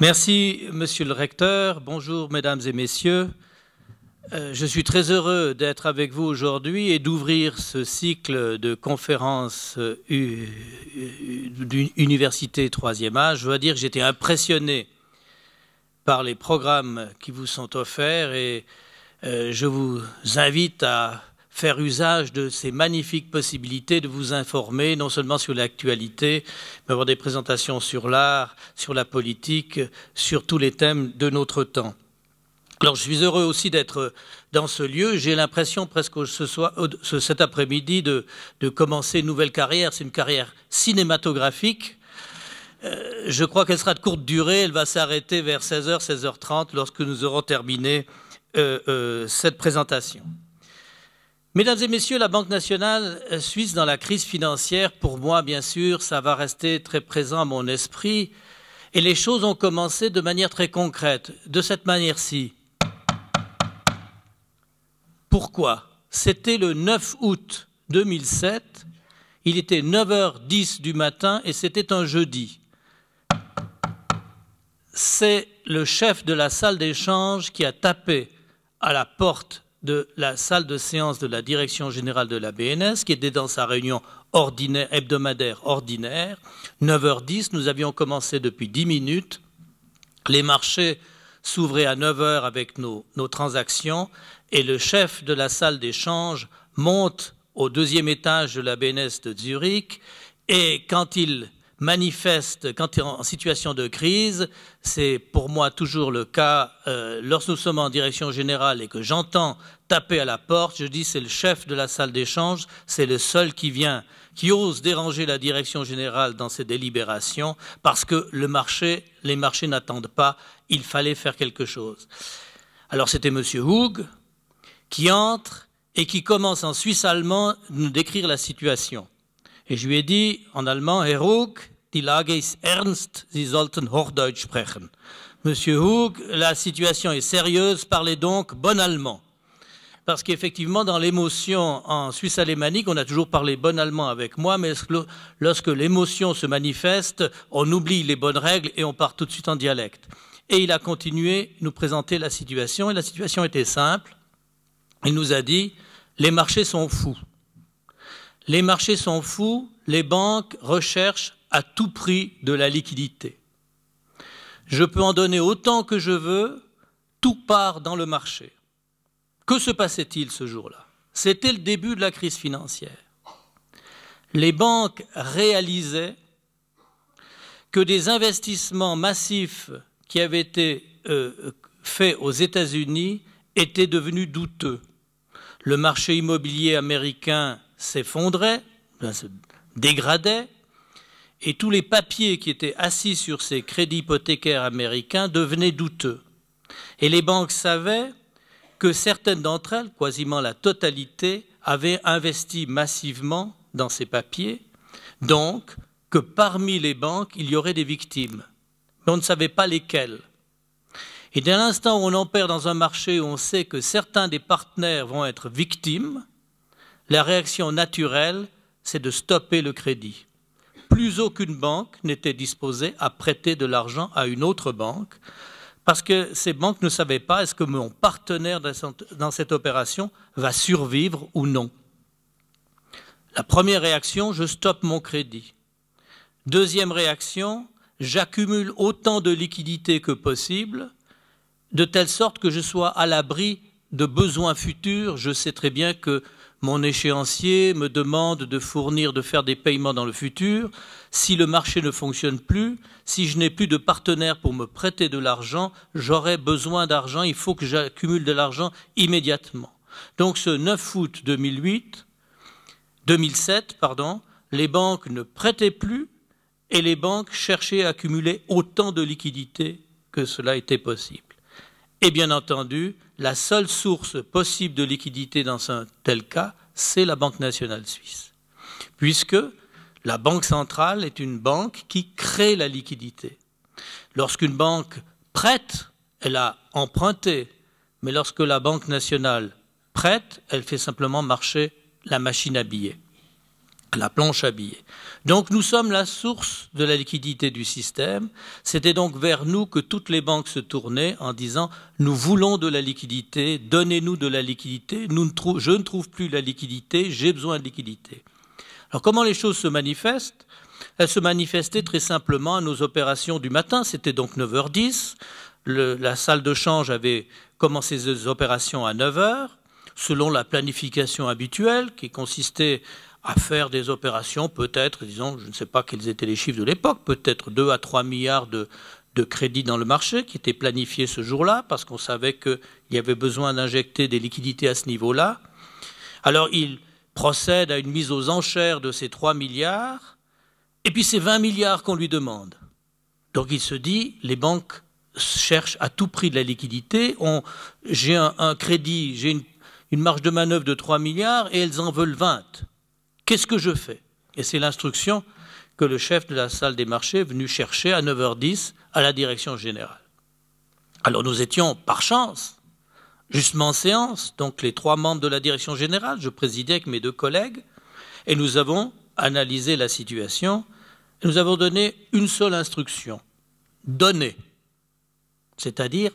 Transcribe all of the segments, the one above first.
Merci, monsieur le recteur. Bonjour, mesdames et messieurs. Euh, je suis très heureux d'être avec vous aujourd'hui et d'ouvrir ce cycle de conférences euh, d'université troisième âge. Je dois dire que j'étais impressionné par les programmes qui vous sont offerts et euh, je vous invite à faire usage de ces magnifiques possibilités de vous informer, non seulement sur l'actualité, mais avoir des présentations sur l'art, sur la politique, sur tous les thèmes de notre temps. Alors, je suis heureux aussi d'être dans ce lieu. J'ai l'impression presque ce soir, cet après-midi de, commencer une nouvelle carrière. C'est une carrière cinématographique. Euh, je crois qu'elle sera de courte durée. Elle va s'arrêter vers 16h, 16h30 lorsque nous aurons terminé euh, euh, cette présentation. Mesdames et messieurs, la Banque nationale suisse dans la crise financière, pour moi, bien sûr, ça va rester très présent à mon esprit. Et les choses ont commencé de manière très concrète, de cette manière-ci. Pourquoi? C'était le 9 août 2007, il était 9h10 du matin et c'était un jeudi. C'est le chef de la salle d'échange qui a tapé à la porte de la salle de séance de la direction générale de la BNS, qui était dans sa réunion ordinaire, hebdomadaire ordinaire. 9h10, nous avions commencé depuis 10 minutes. Les marchés s'ouvraient à 9h avec nos, nos transactions et le chef de la salle d'échange monte au deuxième étage de la BNS de Zurich et quand il manifeste quand il est en situation de crise. C'est pour moi toujours le cas euh, lorsque nous sommes en direction générale et que j'entends taper à la porte. Je dis c'est le chef de la salle d'échange, c'est le seul qui vient, qui ose déranger la direction générale dans ses délibérations parce que le marché, les marchés n'attendent pas. Il fallait faire quelque chose. Alors c'était Monsieur Hoog qui entre et qui commence en suisse allemand à nous décrire la situation. Et je lui ai dit en allemand, Herr Hug, die Lage ist ernst, Sie sollten Hochdeutsch sprechen. Monsieur Hug, la situation est sérieuse, parlez donc bon allemand. Parce qu'effectivement, dans l'émotion en Suisse alémanique, on a toujours parlé bon allemand avec moi, mais lorsque l'émotion se manifeste, on oublie les bonnes règles et on part tout de suite en dialecte. Et il a continué nous présenter la situation, et la situation était simple. Il nous a dit, les marchés sont fous. Les marchés sont fous, les banques recherchent à tout prix de la liquidité. Je peux en donner autant que je veux, tout part dans le marché. Que se passait-il ce jour-là? C'était le début de la crise financière. Les banques réalisaient que des investissements massifs qui avaient été euh, faits aux États-Unis étaient devenus douteux. Le marché immobilier américain s'effondrait, se dégradait, et tous les papiers qui étaient assis sur ces crédits hypothécaires américains devenaient douteux. Et les banques savaient que certaines d'entre elles, quasiment la totalité, avaient investi massivement dans ces papiers, donc que parmi les banques, il y aurait des victimes. Mais on ne savait pas lesquelles. Et dès l'instant où on perd dans un marché où on sait que certains des partenaires vont être victimes, la réaction naturelle, c'est de stopper le crédit. Plus aucune banque n'était disposée à prêter de l'argent à une autre banque, parce que ces banques ne savaient pas est-ce que mon partenaire dans cette opération va survivre ou non. La première réaction, je stoppe mon crédit. Deuxième réaction, j'accumule autant de liquidités que possible, de telle sorte que je sois à l'abri de besoins futurs. Je sais très bien que mon échéancier me demande de fournir, de faire des paiements dans le futur, si le marché ne fonctionne plus, si je n'ai plus de partenaire pour me prêter de l'argent, j'aurai besoin d'argent, il faut que j'accumule de l'argent immédiatement. Donc ce 9 août 2008, 2007, pardon, les banques ne prêtaient plus et les banques cherchaient à accumuler autant de liquidités que cela était possible. Et bien entendu, la seule source possible de liquidité dans un tel cas, c'est la Banque nationale suisse. Puisque la Banque centrale est une banque qui crée la liquidité. Lorsqu'une banque prête, elle a emprunté, mais lorsque la Banque nationale prête, elle fait simplement marcher la machine à billets. La planche à billets. Donc nous sommes la source de la liquidité du système. C'était donc vers nous que toutes les banques se tournaient en disant nous voulons de la liquidité, donnez-nous de la liquidité, je ne trouve plus la liquidité, j'ai besoin de liquidité. Alors comment les choses se manifestent? Elles se manifestaient très simplement à nos opérations du matin, c'était donc 9h10. la salle de change avait commencé ses opérations à 9h, selon la planification habituelle qui consistait à faire des opérations, peut-être, disons, je ne sais pas quels étaient les chiffres de l'époque, peut-être 2 à 3 milliards de, de crédits dans le marché qui étaient planifiés ce jour-là, parce qu'on savait qu'il y avait besoin d'injecter des liquidités à ce niveau-là. Alors il procède à une mise aux enchères de ces 3 milliards, et puis c'est 20 milliards qu'on lui demande. Donc il se dit, les banques cherchent à tout prix de la liquidité, j'ai un, crédit, j'ai une, une marge de manœuvre de 3 milliards, et elles en veulent 20. Qu'est-ce que je fais? Et c'est l'instruction que le chef de la salle des marchés est venu chercher à 9h10 à la direction générale. Alors nous étions, par chance, justement en séance, donc les trois membres de la direction générale, je présidais avec mes deux collègues, et nous avons analysé la situation, et nous avons donné une seule instruction, donner. C'est-à-dire,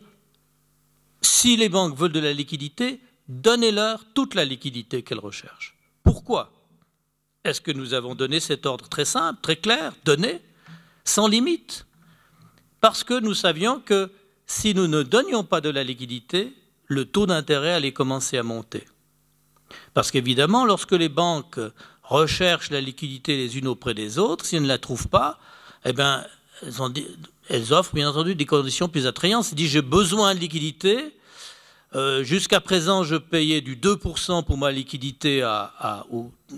si les banques veulent de la liquidité, donnez-leur toute la liquidité qu'elles recherchent. Pourquoi? Est-ce que nous avons donné cet ordre très simple, très clair, donné, sans limite? Parce que nous savions que si nous ne donnions pas de la liquidité, le taux d'intérêt allait commencer à monter. Parce qu'évidemment, lorsque les banques recherchent la liquidité les unes auprès des autres, si elles ne la trouvent pas, eh bien, elles, offrent bien entendu des conditions plus attrayantes. Elles disent j'ai besoin de liquidité, euh, jusqu'à présent, je payais du 2% pour ma liquidité à,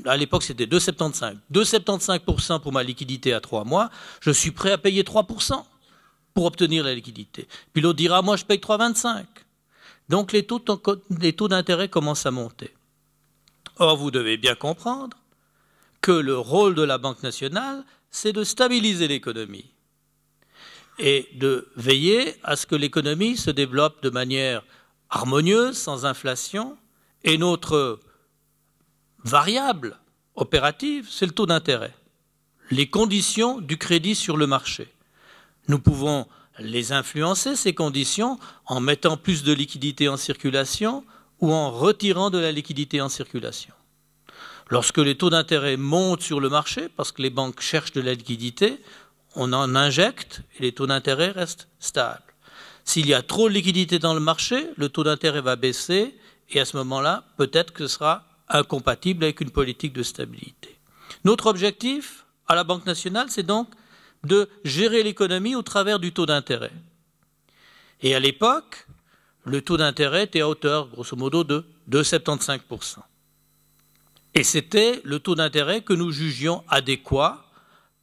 à, l'époque c'était 2,75. 2,75% pour ma liquidité à 3 mois. Je suis prêt à payer 3% pour obtenir la liquidité. Puis l'autre dira, moi je paye 3,25. Donc les taux, les taux d'intérêt commencent à monter. Or, vous devez bien comprendre que le rôle de la Banque nationale, c'est de stabiliser l'économie et de veiller à ce que l'économie se développe de manière harmonieuse, sans inflation, et notre variable opérative, c'est le taux d'intérêt, les conditions du crédit sur le marché. Nous pouvons les influencer, ces conditions, en mettant plus de liquidité en circulation ou en retirant de la liquidité en circulation. Lorsque les taux d'intérêt montent sur le marché, parce que les banques cherchent de la liquidité, on en injecte et les taux d'intérêt restent stables. S'il y a trop de liquidité dans le marché, le taux d'intérêt va baisser et à ce moment-là, peut-être que ce sera incompatible avec une politique de stabilité. Notre objectif à la Banque nationale, c'est donc de gérer l'économie au travers du taux d'intérêt. Et à l'époque, le taux d'intérêt était à hauteur, grosso modo, de 2,75%. Et c'était le taux d'intérêt que nous jugions adéquat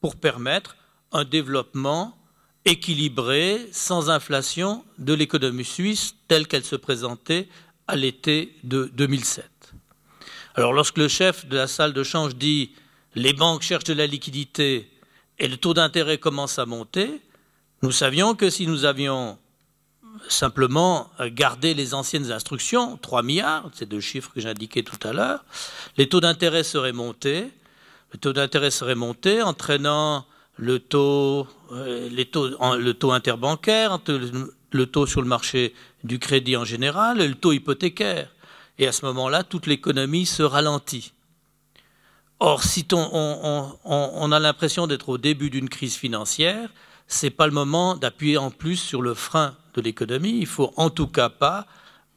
pour permettre un développement équilibrée, sans inflation, de l'économie suisse telle qu'elle se présentait à l'été de 2007. Alors lorsque le chef de la salle de change dit les banques cherchent de la liquidité et le taux d'intérêt commence à monter, nous savions que si nous avions simplement gardé les anciennes instructions, 3 milliards, ces deux chiffres que j'indiquais tout à l'heure, les taux d'intérêt seraient montés, taux d'intérêt serait monté, entraînant le taux, euh, les taux, le taux interbancaire, le taux sur le marché du crédit en général et le taux hypothécaire. Et à ce moment-là, toute l'économie se ralentit. Or, si on, a l'impression d'être au début d'une crise financière, ce n'est pas le moment d'appuyer en plus sur le frein de l'économie. Il faut en tout cas pas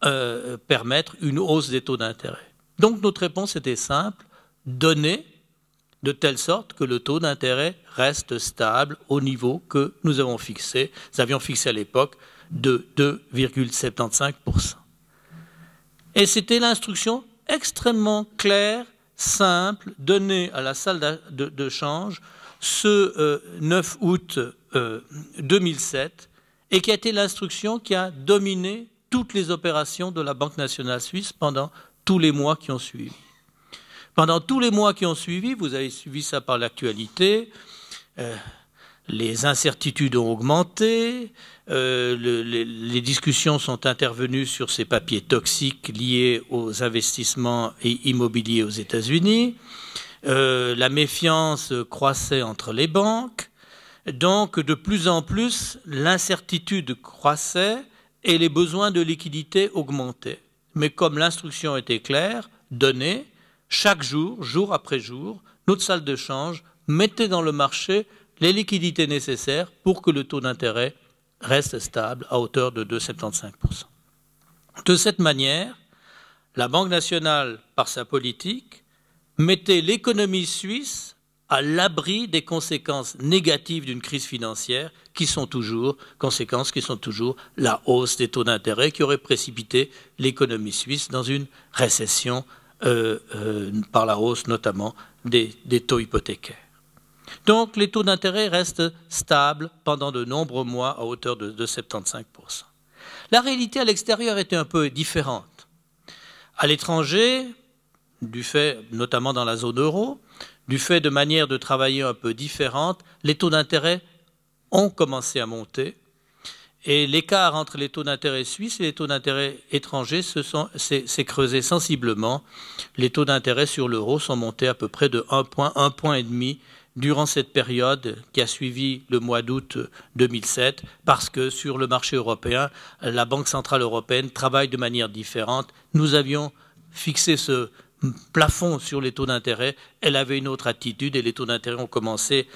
euh, permettre une hausse des taux d'intérêt. Donc notre réponse était simple donner de telle sorte que le taux d'intérêt reste stable au niveau que nous avons fixé, nous avions fixé à l'époque de 2,75%. Et c'était l'instruction extrêmement claire, simple, donnée à la salle de, change ce 9 euh, août 2007 euh, et qui a été l'instruction qui a dominé toutes les opérations de la Banque nationale suisse pendant tous les mois qui ont suivi. Pendant tous les mois qui ont suivi, vous avez suivi ça par l'actualité, euh, les incertitudes ont augmenté, euh, les, discussions sont intervenues sur ces papiers toxiques liés aux investissements immobiliers aux États-Unis. Euh, la méfiance croissait entre les banques. Donc, de plus en plus, l'incertitude croissait et les besoins de liquidité augmentaient. Mais comme l'instruction était claire, donnée, chaque jour, jour après jour, notre salle de change mettait dans le marché les liquidités nécessaires pour que le taux d'intérêt reste stable à hauteur de 2,75%. De cette manière, la Banque nationale, par sa politique, mettait l'économie suisse à l'abri des conséquences négatives d'une crise financière qui sont toujours, conséquences qui sont toujours la hausse des taux d'intérêt qui aurait précipité l'économie suisse dans une récession euh, euh, par la hausse notamment des, taux hypothécaires. Donc les taux d'intérêt restent stables pendant de nombreux mois à hauteur de, de 75%. La réalité à l'extérieur était un peu différente. À l'étranger, du fait, notamment dans la zone euro, du fait de manières de travailler un peu différentes, les taux d'intérêt ont commencé à monter et l'écart entre les taux d'intérêt suisses et les taux d'intérêt étrangers s'est creusé sensiblement. Les taux d'intérêt sur l'euro sont montés à peu près de 1 point, 1 point et demi durant cette période qui a suivi le mois d'août 2007, parce que sur le marché européen, la Banque centrale européenne travaille de manière différente. Nous avions fixé ce plafond sur les taux d'intérêt, elle avait une autre attitude et les taux d'intérêt ont commencé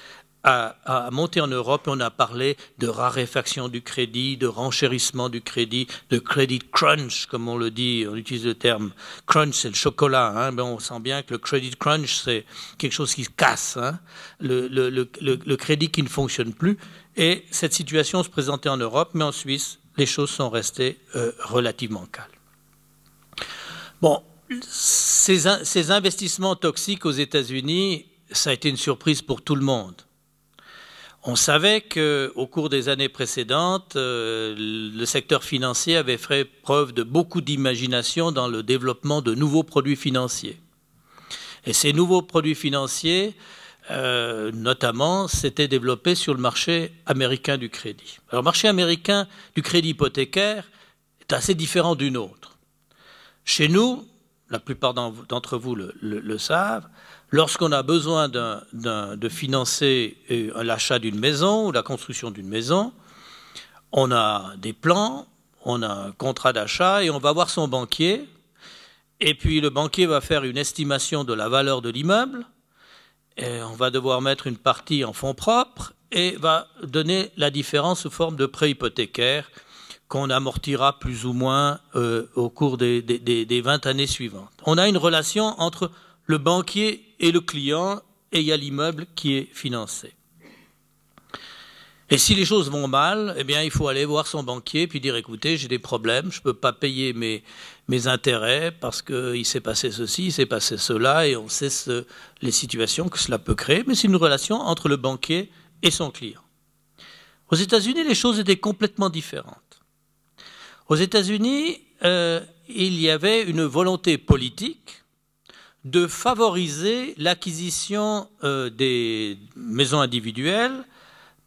à, monter en Europe. On a parlé de raréfaction du crédit, de renchérissement du crédit, de credit crunch, comme on le dit. On utilise le terme crunch, c'est le chocolat. Hein. Ben, on sent bien que le credit crunch, c'est quelque chose qui se casse, hein. le, crédit qui ne fonctionne plus. Et cette situation se présentait en Europe, mais en Suisse, les choses sont restées euh, relativement calmes. Bon, ces, ces investissements toxiques aux États-Unis, ça a été une surprise pour tout le monde. On savait qu'au cours des années précédentes, euh, le secteur financier avait fait preuve de beaucoup d'imagination dans le développement de nouveaux produits financiers. Et ces nouveaux produits financiers, euh, notamment, s'étaient développés sur le marché américain du crédit. Alors, le marché américain du crédit hypothécaire est assez différent du nôtre. Chez nous, la plupart d'entre vous le savent, Lorsqu'on a besoin de financer euh, l'achat d'une maison ou la construction d'une maison, on a des plans, on a un contrat d'achat et on va voir son banquier. Et puis le banquier va faire une estimation de la valeur de l'immeuble. Et on va devoir mettre une partie en fonds propres et va donner la différence sous forme de prêt hypothécaire qu'on amortira plus ou moins euh, au cours des, des 20 années suivantes. On a une relation entre le banquier et le client, et il y a l'immeuble qui est financé. Et si les choses vont mal, eh bien, il faut aller voir son banquier puis dire écoutez, j'ai des problèmes, je ne peux pas payer mes, mes intérêts parce qu'il s'est passé ceci, il s'est passé cela, et on sait les situations que cela peut créer, mais c'est une relation entre le banquier et son client. Aux États-Unis, les choses étaient complètement différentes. Aux États-Unis, euh, il y avait une volonté politique de favoriser l'acquisition euh, des maisons individuelles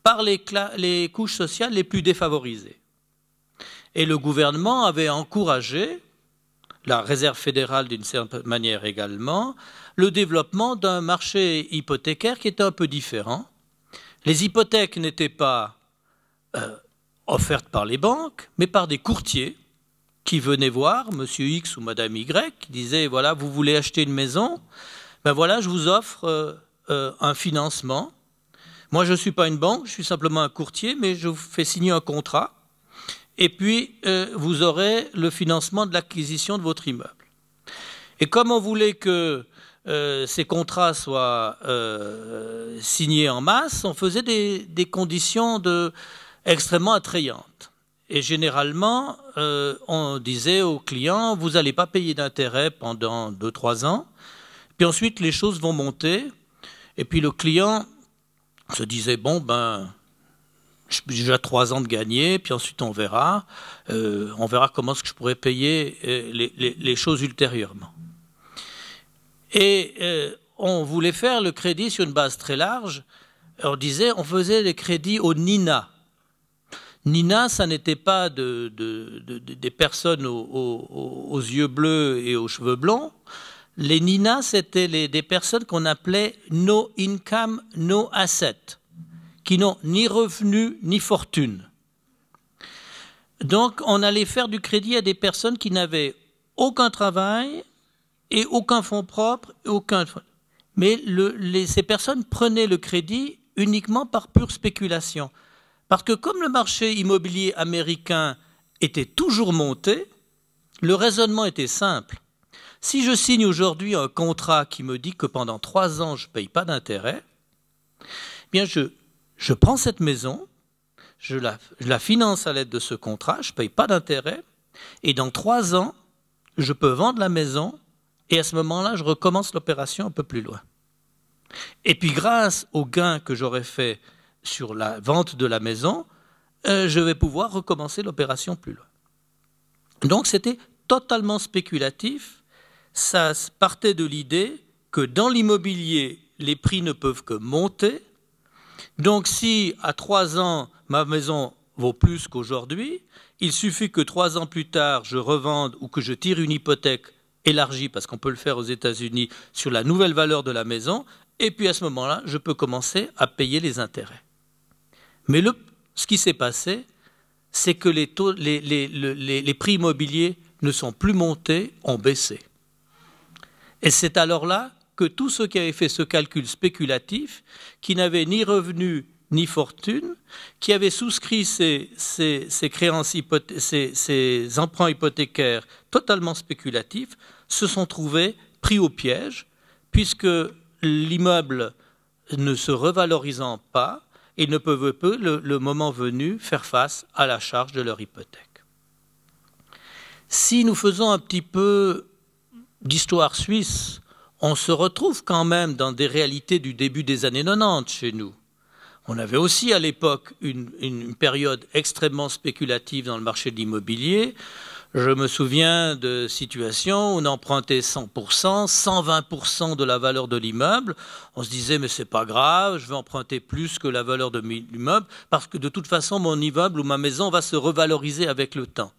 par les, couches sociales les plus défavorisées. Et le gouvernement avait encouragé, la Réserve fédérale d'une certaine manière également, le développement d'un marché hypothécaire qui était un peu différent. Les hypothèques n'étaient pas euh, offertes par les banques, mais par des courtiers qui venait voir Monsieur X ou Madame Y, qui disait voilà, vous voulez acheter une maison, ben voilà, je vous offre euh, euh, un financement. Moi, je ne suis pas une banque, je suis simplement un courtier, mais je vous fais signer un contrat. Et puis, euh, vous aurez le financement de l'acquisition de votre immeuble. Et comme on voulait que ces contrats soient signés en masse, on faisait des conditions de, extrêmement attrayantes. Et généralement, euh, on disait aux clients, vous n'allez pas payer d'intérêt pendant 2-3 ans, puis ensuite les choses vont monter, et puis le client se disait, bon, ben, j'ai déjà 3 ans de gagner, puis ensuite on verra, euh, on verra comment est-ce que je pourrais payer euh, les, choses ultérieurement. Et on voulait faire le crédit sur une base très large, on disait, on faisait les crédits au NINA, Nina, ça n'était pas des personnes aux, yeux bleus et aux cheveux blonds. Les NINA, c'était des personnes qu'on appelait no income, no asset, qui n'ont ni revenus ni fortune. Donc, on allait faire du crédit à des personnes qui n'avaient aucun travail et aucun fonds propre, aucun. Mais ces personnes prenaient le crédit uniquement par pure spéculation. Parce que comme le marché immobilier américain était toujours monté, le raisonnement était simple. Si je signe aujourd'hui un contrat qui me dit que pendant trois ans je ne paye pas d'intérêt, eh bien je, prends cette maison, je la, je la finance à l'aide de ce contrat, je ne paye pas d'intérêt, et dans trois ans, je peux vendre la maison, et à ce moment-là, je recommence l'opération un peu plus loin. Et puis grâce au gain que j'aurais fait sur la vente de la maison, euh, je vais pouvoir recommencer l'opération plus loin. Donc c'était totalement spéculatif. Ça partait de l'idée que dans l'immobilier, les prix ne peuvent que monter. Donc si à trois ans, ma maison vaut plus qu'aujourd'hui, il suffit que trois ans plus tard, je revende ou que je tire une hypothèque élargie, parce qu'on peut le faire aux États-Unis, sur la nouvelle valeur de la maison, et puis à ce moment-là, je peux commencer à payer les intérêts. Mais ce qui s'est passé, c'est que les, prix immobiliers ne sont plus montés, ont baissé. Et c'est alors là que tous ceux qui avaient fait ce calcul spéculatif, qui n'avaient ni revenus ni fortune, qui avaient souscrit ces, créances ces emprunts hypothécaires totalement spéculatifs, se sont trouvés pris au piège, puisque l'immeuble ne se revalorisant pas, ils ne peuvent peu, le, moment venu, faire face à la charge de leur hypothèque. Si nous faisons un petit peu d'histoire suisse, on se retrouve quand même dans des réalités du début des années 90 chez nous. On avait aussi à l'époque une, une, période extrêmement spéculative dans le marché de l'immobilier. Je me souviens de situations où on empruntait 100%, 120% de la valeur de l'immeuble. On se disait, mais c'est pas grave, je vais emprunter plus que la valeur de l'immeuble, parce que de toute façon, mon immeuble ou ma maison va se revaloriser avec le temps.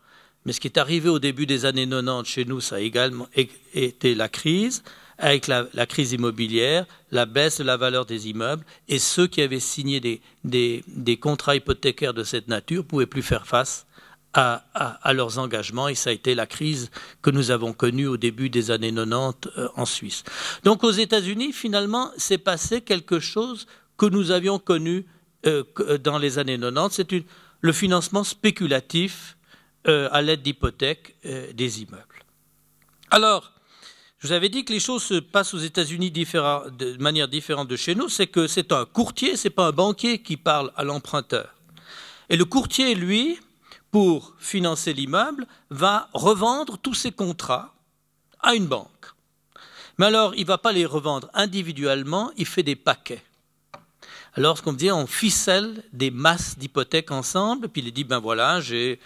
Mais ce qui est arrivé au début des années 90 chez nous, ça a également été la crise, avec la, crise immobilière, la baisse de la valeur des immeubles, et ceux qui avaient signé des, des contrats hypothécaires de cette nature pouvaient plus faire face à, leurs engagements et ça a été la crise que nous avons connue au début des années 90 euh, en Suisse. Donc aux États-Unis, finalement, s'est passé quelque chose que nous avions connu euh, euh, dans les années 90, c'est le financement spéculatif à l'aide d'hypothèques des immeubles. Alors, je vous avais dit que les choses se passent aux États-Unis de manière différente de chez nous, c'est que c'est un courtier, c'est pas un banquier qui parle à l'emprunteur. Et le courtier, lui, pour financer l'immeuble, va revendre tous ses contrats à une banque. Mais alors, il ne va pas les revendre individuellement, il fait des paquets. Alors, ce qu'on dit, on ficelle des masses d'hypothèques ensemble, puis il dit, ben voilà, j'ai,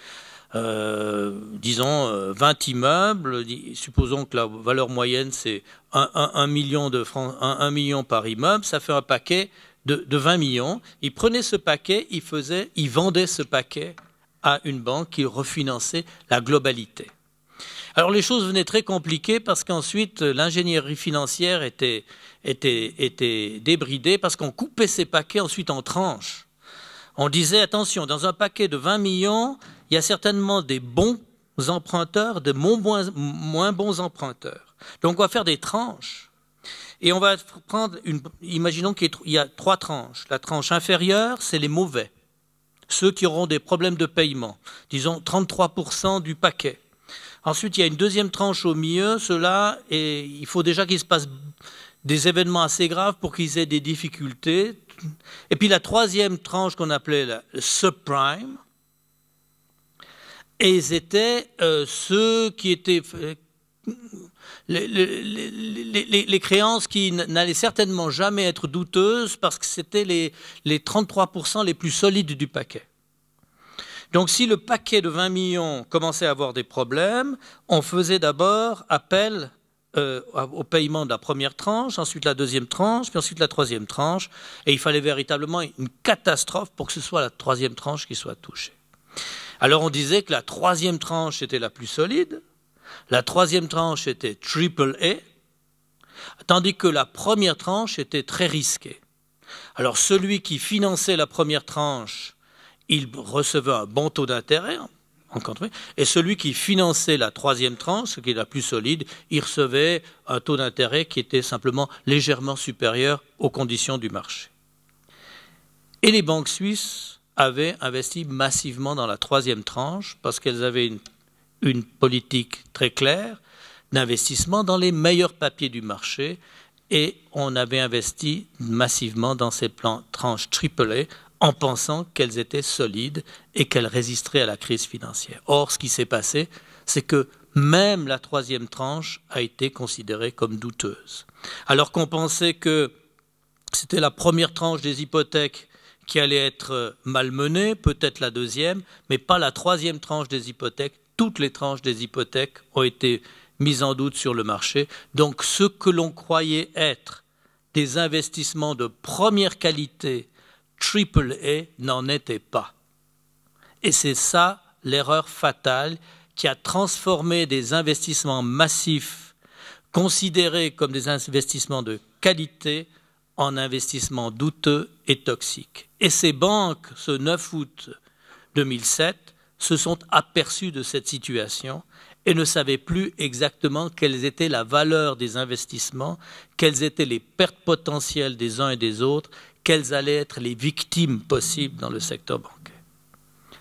euh, disons, 20 euh, immeubles, supposons que la valeur moyenne, c'est 1, million de francs, 1, million par immeuble, ça fait un paquet de, de 20 millions. Il prenait ce paquet, il, faisait, il vendait ce paquet à une banque qui refinançait la globalité. Alors les choses venaient très compliquées parce qu'ensuite l'ingénierie financière était, était, était débridée parce qu'on coupait ces paquets ensuite en tranches. On disait attention, dans un paquet de 20 millions, il y a certainement des bons emprunteurs, des moins, bons emprunteurs. Donc on va faire des tranches. Et on va prendre une. Imaginons qu'il y a trois tranches. La tranche inférieure, c'est les mauvais ceux qui auront des problèmes de paiement, disons 33% du paquet. Ensuite, il y a une deuxième tranche au milieu, cela, et il faut déjà qu'il se passe des événements assez graves pour qu'ils aient des difficultés. Et puis la troisième tranche qu'on appelait le subprime, et c'était euh, ceux qui étaient les, créances qui n'allaient certainement jamais être douteuses parce que c'était les, 33% les plus solides du paquet. Donc si le paquet de 20 millions commençait à avoir des problèmes, on faisait d'abord appel euh, au paiement de la première tranche, ensuite la deuxième tranche, puis ensuite la troisième tranche, et il fallait véritablement une catastrophe pour que ce soit la troisième tranche qui soit touchée. Alors on disait que la troisième tranche était la plus solide, la troisième tranche était triple A, tandis que la première tranche était très risquée. Alors celui qui finançait la première tranche, il recevait un bon taux d'intérêt, et celui qui finançait la troisième tranche, ce qui est la plus solide, il recevait un taux d'intérêt qui était simplement légèrement supérieur aux conditions du marché. Et les banques suisses avaient investi massivement dans la troisième tranche parce qu'elles avaient une, une politique très claire d'investissement dans les meilleurs papiers du marché et on avait investi massivement dans ces plans tranches AAA en pensant qu'elles étaient solides et qu'elles résisteraient à la crise financière. Or, ce qui s'est passé, c'est que même la troisième tranche a été considérée comme douteuse. Alors qu'on pensait que c'était la première tranche des hypothèques qui allait être malmenée, peut-être la deuxième, mais pas la troisième tranche des hypothèques. Toutes les tranches des hypothèques ont été mises en doute sur le marché. Donc ce que l'on croyait être des investissements de première qualité triple A n'en était pas. Et c'est ça l'erreur fatale qui a transformé des investissements massifs considérés comme des investissements de qualité en investissements douteux et toxiques. Et ces banques, ce 9 août 2007, se sont aperçues de cette situation et ne savaient plus exactement quelle était la valeur des investissements, quelles étaient les pertes potentielles des uns et des autres, quelles allaient être les victimes possibles dans le secteur bancaire.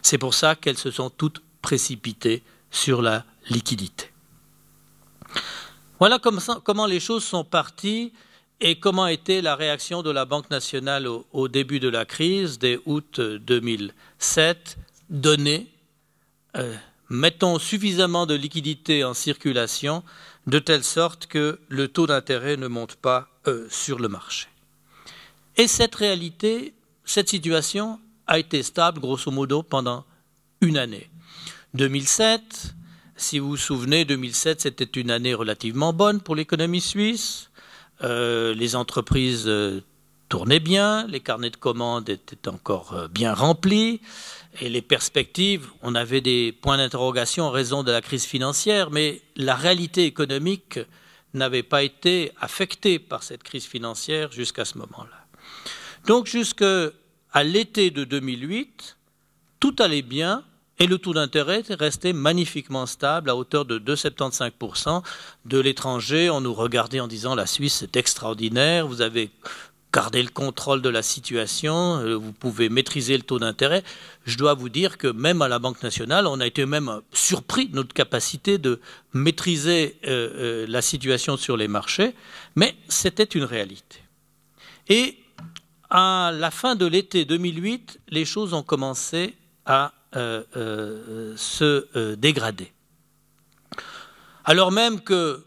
C'est pour ça qu'elles se sont toutes précipitées sur la liquidité. Voilà comment les choses sont parties et comment était la réaction de la Banque nationale au, début de la crise, dès août 2007, donnée. Euh, mettons suffisamment de liquidités en circulation de telle sorte que le taux d'intérêt ne monte pas euh, sur le marché. Et cette réalité, cette situation a été stable grosso modo pendant une année. 2007, si vous vous souvenez, 2007 c'était une année relativement bonne pour l'économie suisse. Euh, les entreprises tournaient bien, les carnets de commandes étaient encore euh, bien remplis et les perspectives, on avait des points d'interrogation en raison de la crise financière, mais la réalité économique n'avait pas été affectée par cette crise financière jusqu'à ce moment-là. Donc jusqu'à l'été de 2008, tout allait bien et le taux d'intérêt restait magnifiquement stable à hauteur de 2,75%. De l'étranger, on nous regardait en disant la Suisse c'est extraordinaire, vous avez gardé le contrôle de la situation, euh, vous pouvez maîtriser le taux d'intérêt. Je dois vous dire que même à la Banque nationale, on a été même surpris de notre capacité de maîtriser euh, euh, la situation sur les marchés, mais c'était une réalité. Et à la fin de l'été 2008, les choses ont commencé à se dégrader. Alors même que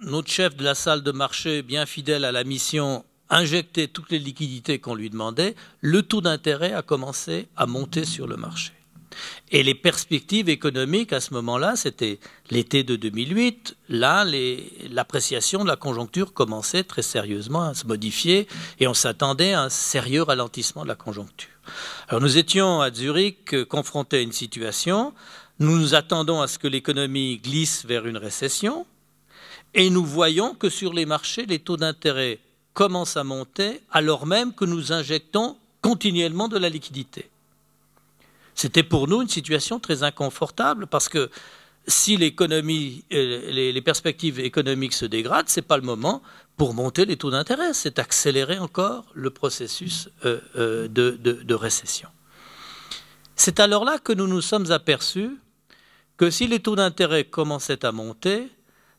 notre chef de la salle de marché, bien fidèle à la mission, injectait toutes les liquidités qu'on lui demandait, le taux d'intérêt a commencé à monter sur le marché. Et les perspectives économiques à ce moment-là, c'était l'été de 2008. Là, l'appréciation de la conjoncture commençait très sérieusement à se modifier et on s'attendait à un sérieux ralentissement de la conjoncture. Alors nous étions à Zurich euh, confrontés à une situation. Nous nous attendons à ce que l'économie glisse vers une récession et nous voyons que sur les marchés, les taux d'intérêt commencent à monter alors même que nous injectons continuellement de la liquidité. C'était pour nous une situation très inconfortable parce que si l'économie, euh, les, perspectives économiques se dégradent, ce n'est pas le moment pour monter les taux d'intérêt, c'est accélérer encore le processus euh, euh, de, récession. C'est alors là que nous nous sommes aperçus que si les taux d'intérêt commençaient à monter,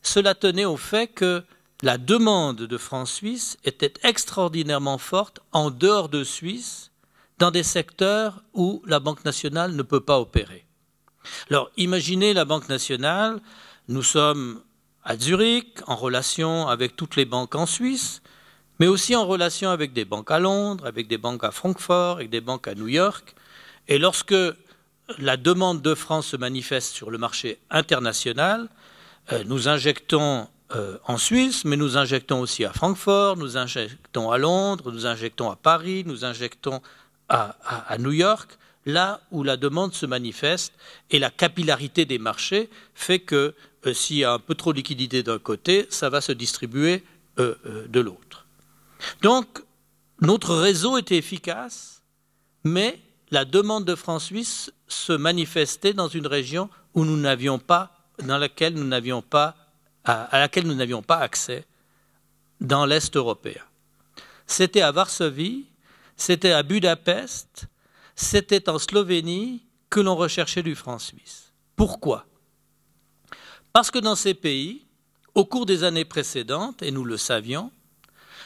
cela tenait au fait que la demande de francs suisses était extraordinairement forte en dehors de Suisse dans des secteurs où la Banque nationale ne peut pas opérer. Alors, imaginez la Banque nationale, nous sommes à Zurich, en relation avec toutes les banques en Suisse, mais aussi en relation avec des banques à Londres, avec des banques à Francfort, avec des banques à New York. Et lorsque la demande de France se manifeste sur le marché international, euh, nous injectons euh, en Suisse, mais nous injectons aussi à Francfort, nous injectons à Londres, nous injectons à Paris, nous injectons à, New York, là où la demande se manifeste et la capillarité des marchés fait que euh, s'il y a un peu trop de liquidité d'un côté, ça va se distribuer de l'autre. Donc, notre réseau était efficace, mais la demande de francs suisses se manifestait dans une région où nous n'avions pas, dans laquelle nous n'avions pas, à, laquelle nous n'avions pas accès dans l'Est européen. C'était à Varsovie, c'était à Budapest, c'était en Slovénie que l'on recherchait du franc suisse. Pourquoi? Parce que dans ces pays, au cours des années précédentes, et nous le savions,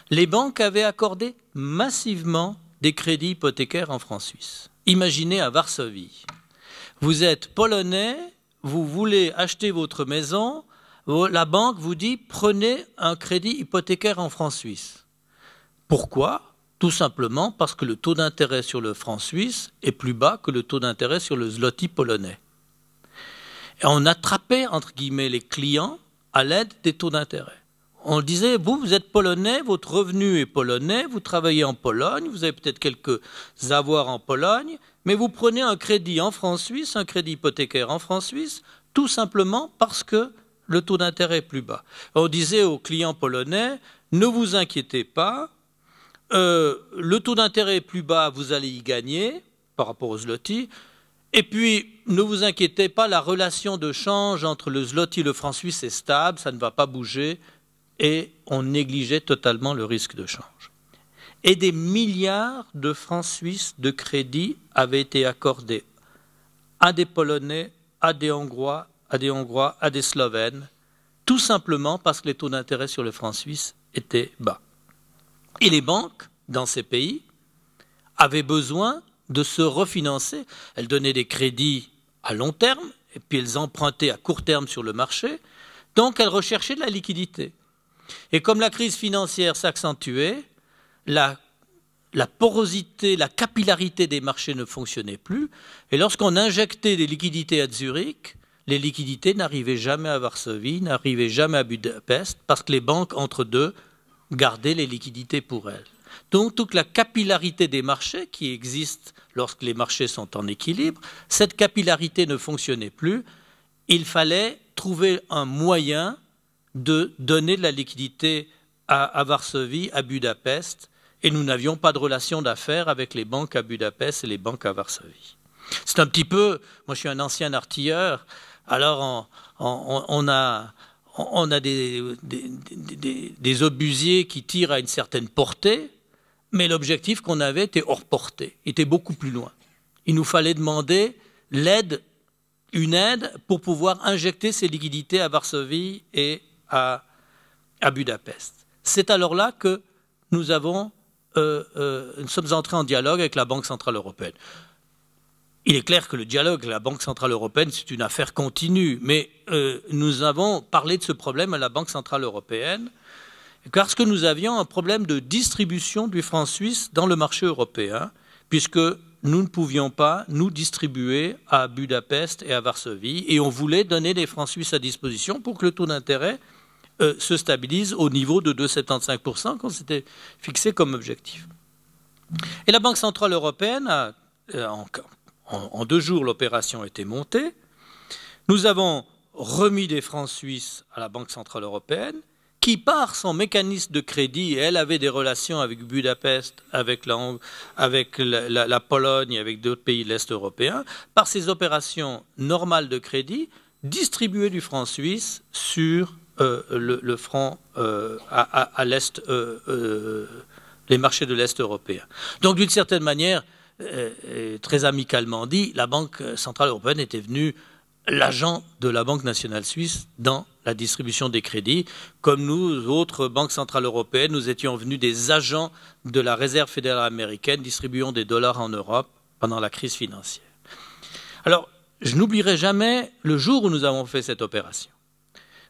les banques avaient accordé massivement des crédits hypothécaires en francs suisses. Imaginez à Varsovie. Vous êtes polonais, vous voulez acheter votre maison, la banque vous dit prenez un crédit hypothécaire en francs suisses. Pourquoi? Tout simplement parce que le taux d'intérêt sur le franc suisse est plus bas que le taux d'intérêt sur le zloty polonais. Et on attrapait, entre guillemets, les clients à l'aide des taux d'intérêt. On disait, vous, vous êtes polonais, votre revenu est polonais, vous travaillez en Pologne, vous avez peut-être quelques avoirs en Pologne, mais vous prenez un crédit en francs suisse, un crédit hypothécaire en francs suisse, tout simplement parce que le taux d'intérêt plus bas. On disait aux clients polonais, ne vous inquiétez pas, euh, le taux d'intérêt est plus bas, vous allez y gagner par rapport au zloty. Et puis, ne vous inquiétez pas, la relation de change entre le zloty et le franc suisse est stable, ça ne va pas bouger, et on négligeait totalement le risque de change. Et des milliards de francs suisses de crédit avaient été accordés à des Polonais, à des Hongrois, à des Hongrois, à des Slovènes, tout simplement parce que les taux d'intérêt sur le franc suisse étaient bas. Et les banques, dans ces pays, avaient besoin de se refinancer. Elles donnaient des crédits à long terme, et puis elles empruntaient à court terme sur le marché, donc elles recherchaient de la liquidité. Et comme la crise financière s'accentuait, la, porosité, la capillarité des marchés ne fonctionnait plus, et lorsqu'on injectait des liquidités à Zurich, les liquidités n'arrivaient jamais à Varsovie, n'arrivaient jamais à Budapest, parce que les banques, entre deux, gardaient les liquidités pour elles. Donc toute la capillarité des marchés qui existe lorsque les marchés sont en équilibre, cette capillarité ne fonctionnait plus. Il fallait trouver un moyen de donner de la liquidité à, Varsovie, à Budapest, et nous n'avions pas de relation d'affaires avec les banques à Budapest et les banques à Varsovie. C'est un petit peu, moi je suis un ancien artilleur, alors on, a, des, obusiers qui tirent à une certaine portée, mais l'objectif qu'on avait était hors portée, était beaucoup plus loin. Il nous fallait demander l'aide, une aide pour pouvoir injecter ces liquidités à Varsovie et à, Budapest. C'est alors là que euh, euh, nous sommes entrés en dialogue avec la Banque centrale européenne. Il est clair que le dialogue avec la Banque centrale européenne, c'est une affaire continue, mais euh, nous avons parlé de ce problème à la Banque centrale européenne parce que nous avions un problème de distribution du franc suisse dans le marché européen, puisque nous ne pouvions pas nous distribuer à Budapest et à Varsovie, et on voulait donner des francs suisses à disposition pour que le taux d'intérêt euh, se stabilise au niveau de 2,75% qu'on s'était fixé comme objectif. Et la Banque centrale européenne a, euh, en, en deux jours, l'opération été montée. Nous avons remis des francs suisses à la Banque centrale européenne, qui, par son mécanisme de crédit, elle avait des relations avec Budapest, avec la, Pologne, avec d'autres pays de l'Est européen, par ses opérations normales de crédit, distribuait du franc suisse sur euh, le, franc euh, à, l'est, euh, les marchés de l'est européen. Donc, d'une certaine manière, très amicalement dit, la Banque centrale européenne était venue l'agent de la Banque nationale suisse dans la distribution des crédits, comme nous, autres banques centrales européennes, nous étions venus des agents de la Réserve fédérale américaine distribuant des dollars en Europe pendant la crise financière. Alors, je n'oublierai jamais le jour où nous avons fait cette opération.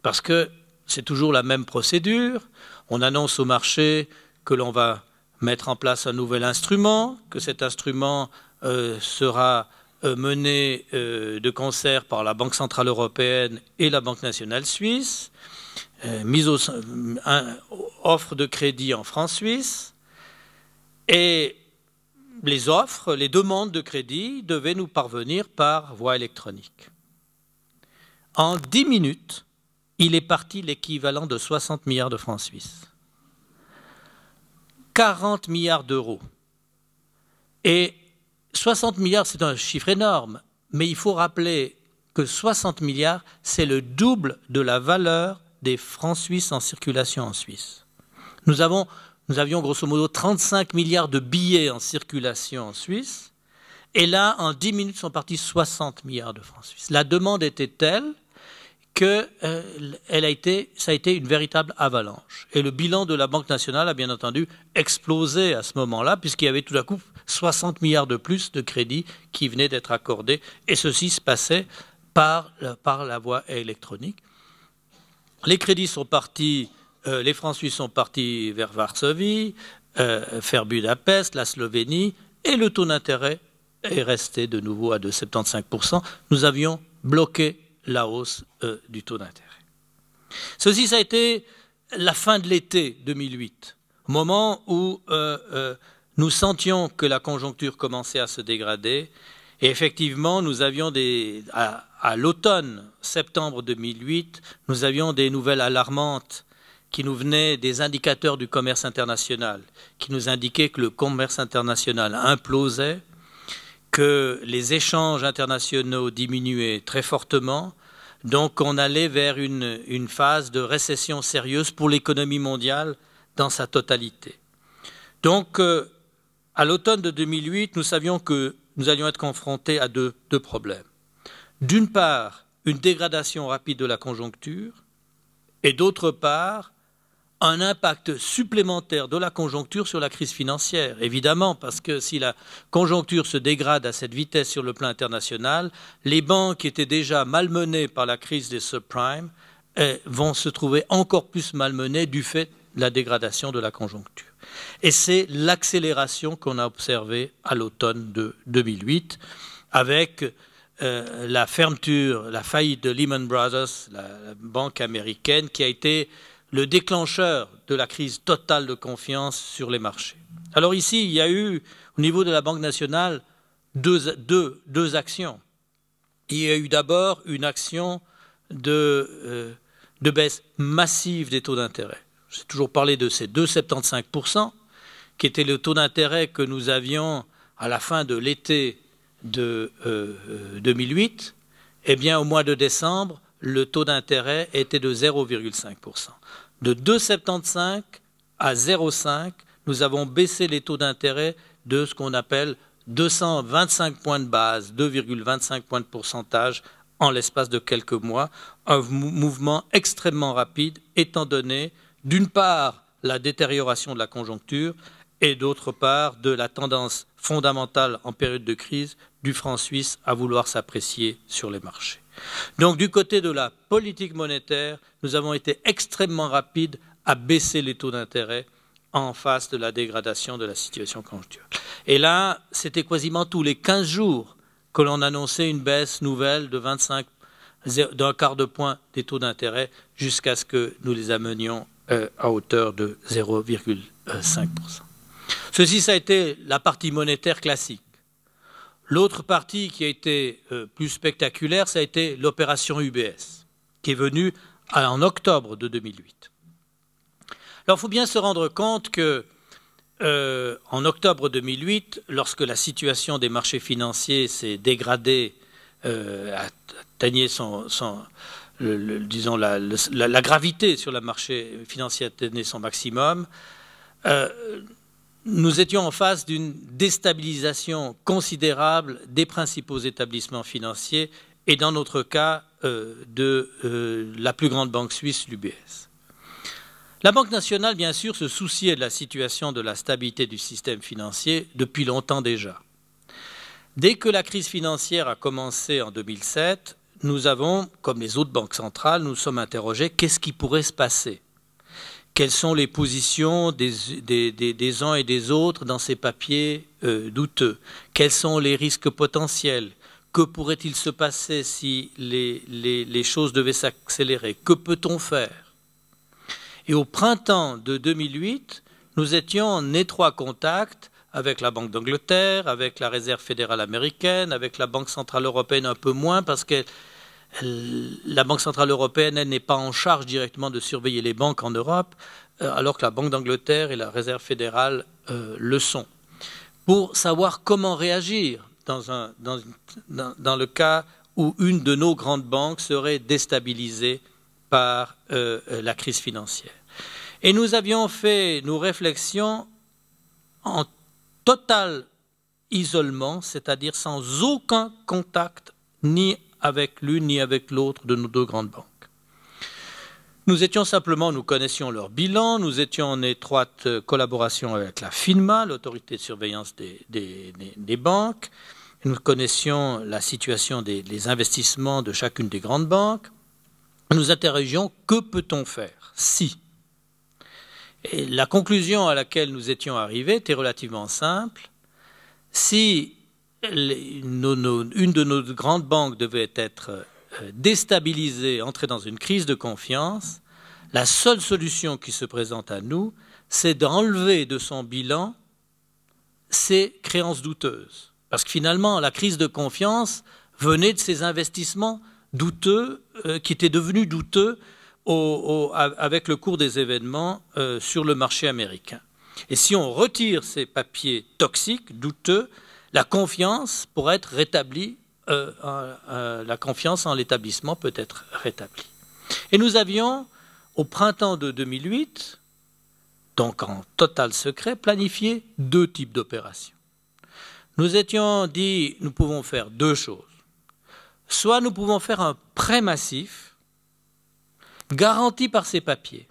Parce que c'est toujours la même procédure. On annonce au marché que l'on va mettre en place un nouvel instrument, que cet instrument euh, sera euh, mené euh, de concert par la Banque centrale européenne et la Banque nationale suisse, mise offre de crédit en francs suisses, et les offres, les demandes de crédit devaient nous parvenir par voie électronique. En dix minutes, il est parti l'équivalent de 60 milliards de francs suisses. 40 milliards d'euros. Et 60 milliards, c'est un chiffre énorme, mais il faut rappeler que 60 milliards, c'est le double de la valeur des francs suisses en circulation en Suisse. Nous, avons, nous avions grosso modo 35 milliards de billets en circulation en Suisse, et là, en 10 minutes, sont partis 60 milliards de francs suisses. La demande était telle que euh, a été, ça a été une véritable avalanche. Et le bilan de la Banque nationale a bien entendu explosé à ce moment-là, puisqu'il y avait tout à coup 60 milliards de plus de crédits qui venaient d'être accordés, et ceci se passait par, par la voie électronique. Les crédits sont partis, euh, les suisses sont partis vers Varsovie, euh, vers Budapest, la Slovénie, et le taux d'intérêt est resté de nouveau à 2,75%. Nous avions bloqué la hausse euh, du taux d'intérêt. Ceci, ça a été la fin de l'été 2008, au moment où euh, euh, nous sentions que la conjoncture commençait à se dégrader. Et effectivement, nous avions à, à l'automne, septembre 2008, nous avions des nouvelles alarmantes qui nous venaient des indicateurs du commerce international, qui nous indiquaient que le commerce international implosait, que les échanges internationaux diminuaient très fortement, donc on allait vers une, phase de récession sérieuse pour l'économie mondiale dans sa totalité. Donc, euh, à l'automne de 2008, nous savions que nous allions être confrontés à deux problèmes. D'une part, une dégradation rapide de la conjoncture, et d'autre part, un impact supplémentaire de la conjoncture sur la crise financière. Évidemment, parce que si la conjoncture se dégrade à cette vitesse sur le plan international, les banques étaient déjà malmenées par la crise des subprimes eh, vont se trouver encore plus malmenées du fait de la dégradation de la conjoncture. Et c'est l'accélération qu'on a observée à l'automne de 2008 avec euh, la fermeture, la faillite de Lehman Brothers, la banque américaine, qui a été le déclencheur de la crise totale de confiance sur les marchés. Alors ici, il y a eu, au niveau de la Banque nationale, deux, actions. Il y a eu d'abord une action de, euh, de, baisse massive des taux d'intérêt. J'ai toujours parlé de ces 2,75%, qui était le taux d'intérêt que nous avions à la fin de l'été de euh, 2008. Eh bien, au mois de décembre, le taux d'intérêt était de 0,5%. De 2,75 à 0,5, nous avons baissé les taux d'intérêt de ce qu'on appelle 225 points de base, 2,25 points de pourcentage en l'espace de quelques mois, un mouvement extrêmement rapide étant donné, d'une part, la détérioration de la conjoncture et d'autre part, de la tendance fondamentale en période de crise du franc suisse à vouloir s'apprécier sur les marchés. Donc du côté de la politique monétaire, nous avons été extrêmement rapides à baisser les taux d'intérêt en face de la dégradation de la situation conjoncturelle. Et là, c'était quasiment tous les 15 jours que l'on annonçait une baisse nouvelle de 25 d'un quart de point des taux d'intérêt jusqu'à ce que nous les amenions euh, à hauteur de 0,5%. Ceci, ça a été la partie monétaire classique. L'autre partie qui a été euh, plus spectaculaire, ça a été l'opération UBS, qui est venue en octobre de 2008. Alors, il faut bien se rendre compte que euh, en octobre 2008, lorsque la situation des marchés financiers s'est dégradée, euh, atteignait son, disons la, gravité sur le marché financier atteignait son maximum, nous étions en face d'une déstabilisation considérable des principaux établissements financiers et dans notre cas euh, de euh, la plus grande banque suisse, l'UBS. La Banque nationale, bien sûr, se souciait de la situation de la stabilité du système financier depuis longtemps déjà. Dès que la crise financière a commencé en 2007, nous avons, comme les autres banques centrales, nous sommes interrogés qu'est-ce qui pourrait se passer? Quelles sont les positions des, uns et des autres dans ces papiers euh, douteux, quels sont les risques potentiels, que pourrait-il se passer si les, les choses devaient s'accélérer, que peut-on faire? Et au printemps de 2008, nous étions en étroit contact avec la Banque d'Angleterre, avec la Réserve fédérale américaine, avec la Banque centrale européenne un peu moins parce qu'elle la Banque centrale européenne n'est pas en charge directement de surveiller les banques en Europe, euh, alors que la Banque d'Angleterre et la Réserve fédérale euh, le sont, pour savoir comment réagir dans, le cas où une de nos grandes banques serait déstabilisée par euh, la crise financière. Et nous avions fait nos réflexions en total isolement, c'est-à-dire sans aucun contact ni avec l'une ni avec l'autre de nos deux grandes banques. Nous étions simplement, nous connaissions leur bilan, nous étions en étroite collaboration avec la FINMA, l'autorité de surveillance des, banques, nous connaissions la situation des investissements de chacune des grandes banques. Nous interrogions que peut-on faire si? Et la conclusion à laquelle nous étions arrivés était relativement simple. Si une de nos grandes banques devait être euh, déstabiliser, entrer dans une crise de confiance, la seule solution qui se présente à nous, c'est d'enlever de son bilan ces créances douteuses. Parce que finalement, la crise de confiance venait de ces investissements douteux, euh, qui étaient devenus douteux avec le cours des événements euh, sur le marché américain. Et si on retire ces papiers toxiques, douteux, la confiance pourrait être rétablie euh, euh, la confiance en l'établissement peut être rétablie. Et nous avions, au printemps de 2008, donc en total secret, planifié deux types d'opérations. Nous étions dit, nous pouvons faire deux choses. Soit nous pouvons faire un prêt massif garanti par ces papiers.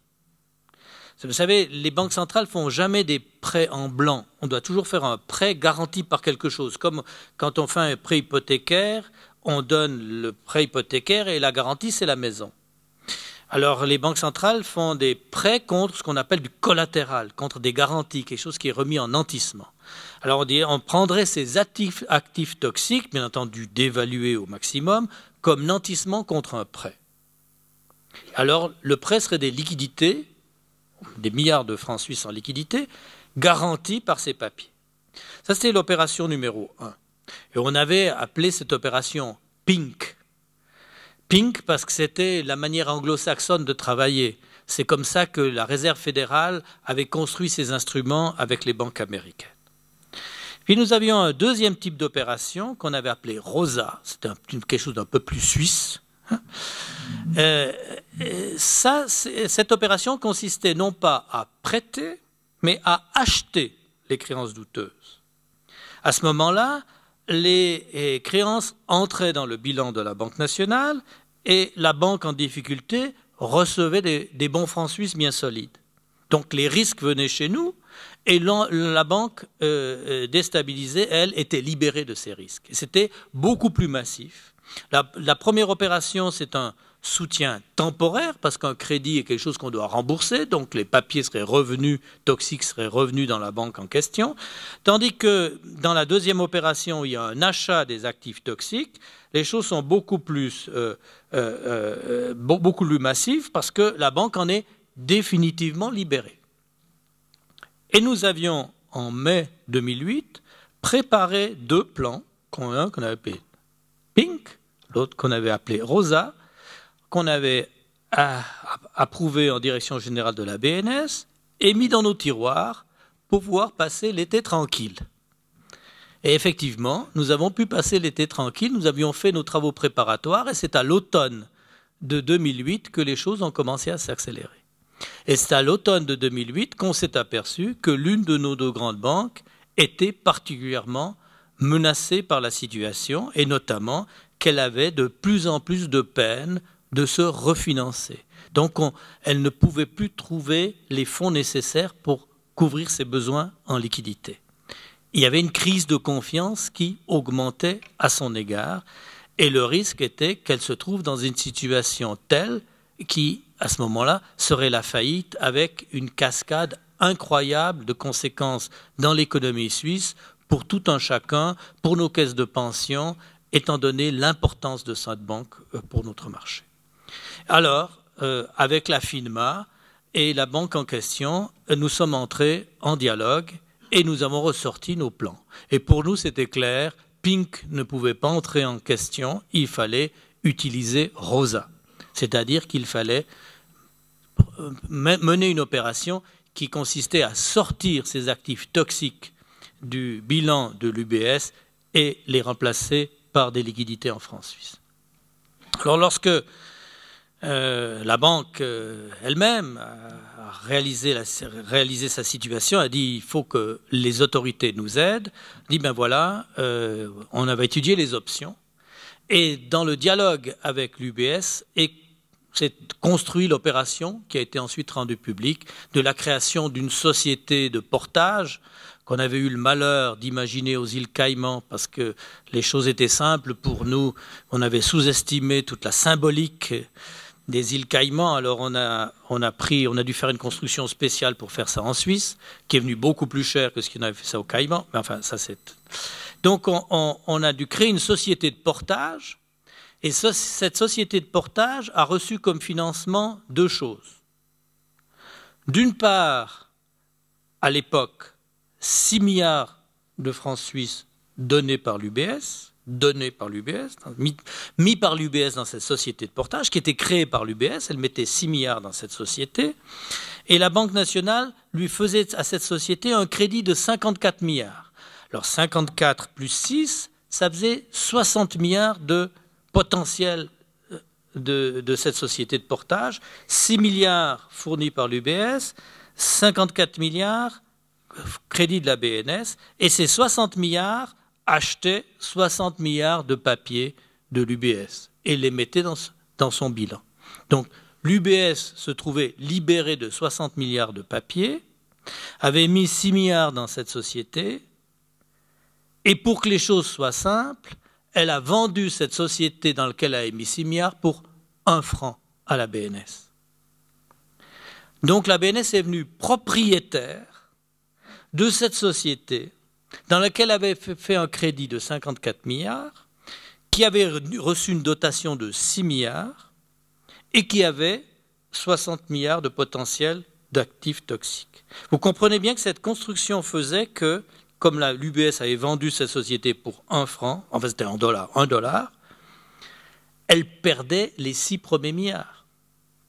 Vous savez, les banques centrales font jamais des prêts en blanc. On doit toujours faire un prêt garanti par quelque chose. Comme quand on fait un prêt hypothécaire, on donne le prêt hypothécaire et la garantie, c'est la maison. Alors, les banques centrales font des prêts contre ce qu'on appelle du collatéral, contre des garanties, quelque chose qui est remis en nantissement. Alors, on, prendrait ces actifs, actifs toxiques, bien entendu dévalués au maximum, comme nantissement contre un prêt. Alors, le prêt serait des liquidités des milliards de francs suisses en liquidité, garantis par ces papiers. Ça, c'était l'opération numéro un. Et on avait appelé cette opération Pink. Pink parce que c'était la manière anglo-saxonne de travailler. C'est comme ça que la Réserve fédérale avait construit ses instruments avec les banques américaines. Puis nous avions un deuxième type d'opération qu'on avait appelé Rosa. C'était quelque chose d'un peu plus suisse. Hein. Euh, ça, cette opération consistait non pas à prêter, mais à acheter les créances douteuses. À ce moment-là, les eh, créances entraient dans le bilan de la Banque nationale et la banque en difficulté recevait des, bons francs suisses bien solides. Donc les risques venaient chez nous et la banque euh, euh, déstabilisée, elle, était libérée de ces risques. c'était beaucoup plus massif. La première opération, c'est un, soutien temporaire, parce qu'un crédit est quelque chose qu'on doit rembourser, donc les papiers seraient revenus, toxiques seraient revenus dans la banque en question, tandis que dans la deuxième opération, il y a un achat des actifs toxiques, les choses sont beaucoup plus, euh, euh, euh, massives, parce que la banque en est définitivement libérée. Et nous avions, en mai 2008, préparé deux plans, qu'on avait appelé Pink, l'autre qu'on avait appelé Rosa, qu'on avait approuvé en direction générale de la BNS et mis dans nos tiroirs pour pouvoir passer l'été tranquille. Et effectivement, nous avons pu passer l'été tranquille, nous avions fait nos travaux préparatoires et c'est à l'automne de 2008 que les choses ont commencé à s'accélérer. Et c'est à l'automne de 2008 qu'on s'est aperçu que l'une de nos deux grandes banques était particulièrement menacée par la situation et notamment qu'elle avait de plus en plus de peine de se refinancer. Donc elle ne pouvait plus trouver les fonds nécessaires pour couvrir ses besoins en liquidité. Il y avait une crise de confiance qui augmentait à son égard et le risque était qu'elle se trouve dans une situation telle qui, à ce moment-là, serait la faillite avec une cascade incroyable de conséquences dans l'économie suisse pour tout un chacun, pour nos caisses de pension, étant donné l'importance de cette banque euh, pour notre marché. Alors, euh, avec la FINMA et la banque en question, nous sommes entrés en dialogue et nous avons ressorti nos plans. Et pour nous, c'était clair, Pink ne pouvait pas entrer en question, il fallait utiliser Rosa. C'est-à-dire qu'il fallait mener une opération qui consistait à sortir ces actifs toxiques du bilan de l'UBS et les remplacer par des liquidités en francs suisses. Alors lorsque euh, la banque euh, elle-même a réalisé, sa situation, a dit il faut que les autorités nous aident, dit ben voilà, euh, on avait étudié les options, et dans le dialogue avec l'UBS, s'est construit l'opération qui a été ensuite rendue publique de la création d'une société de portage qu'on avait eu le malheur d'imaginer aux îles Caïmans parce que les choses étaient simples pour nous. On avait sous-estimé toute la symbolique des îles Caïmans. Alors on a, on a pris, on a dû faire une construction spéciale pour faire ça en Suisse, qui est venue beaucoup plus cher que ce qu'on avait fait ça aux Caïmans. Mais enfin, ça c'est. Donc on, on, a dû créer une société de portage. Et cette société de portage a reçu comme financement deux choses. D'une part, à l'époque, 6 milliards de francs suisses donnés par l'UBS, donnés par l'UBS, mis, par l'UBS dans cette société de portage qui était créée par l'UBS, elle mettait 6 milliards dans cette société, et la Banque nationale lui faisait à cette société un crédit de 54 milliards. Alors 54 plus 6, ça faisait 60 milliards de potentiel euh, de, cette société de portage, 6 milliards fournis par l'UBS, 54 milliards crédit de la BNS, et ces 60 milliards achetaient 60 milliards de papiers de l'UBS et les mettaient dans, son bilan. Donc l'UBS se trouvait libéré de 60 milliards de papiers, avait mis 6 milliards dans cette société, et pour que les choses soient simples, elle a vendu cette société dans laquelle elle a mis 6 milliards pour 1 franc à la BNS. Donc la BNS est venue propriétaire de cette société dans laquelle avait fait un crédit de 54 milliards, qui avait reçu une dotation de 6 milliards et qui avait 60 milliards de potentiel d'actifs toxiques. Vous comprenez bien que cette construction faisait que, comme l'UBS avait vendu cette société pour un franc, en fait c'était en dollars, un dollar, elle perdait les six premiers milliards.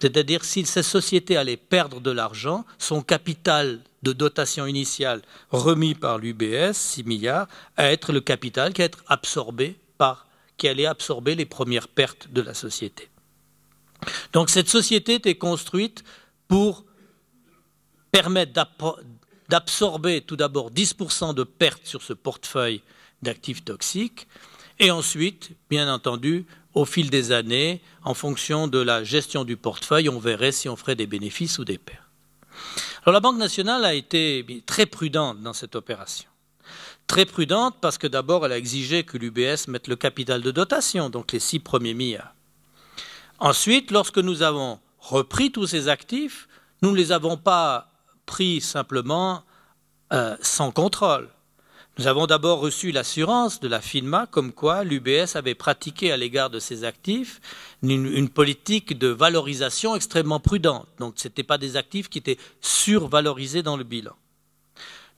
C'est-à-dire si cette société allait perdre de l'argent, son capital de dotation initiale remis par l'UBS, 6 milliards, à être le capital qui, qui allait absorber les premières pertes de la société. Donc cette société était construite pour permettre d'absorber tout d'abord 10% de pertes sur ce portefeuille d'actifs toxiques, et ensuite, bien entendu, au fil des années, en fonction de la gestion du portefeuille, on verrait si on ferait des bénéfices ou des pertes. Alors la Banque nationale a été très prudente dans cette opération. Très prudente parce que d'abord elle a exigé que l'UBS mette le capital de dotation, donc les six premiers milliards. Ensuite, lorsque nous avons repris tous ces actifs, nous ne les avons pas pris simplement euh, sans contrôle. Nous avons d'abord reçu l'assurance de la FINMA comme quoi l'UBS avait pratiqué à l'égard de ses actifs une, politique de valorisation extrêmement prudente. Donc ce n'étaient pas des actifs qui étaient survalorisés dans le bilan.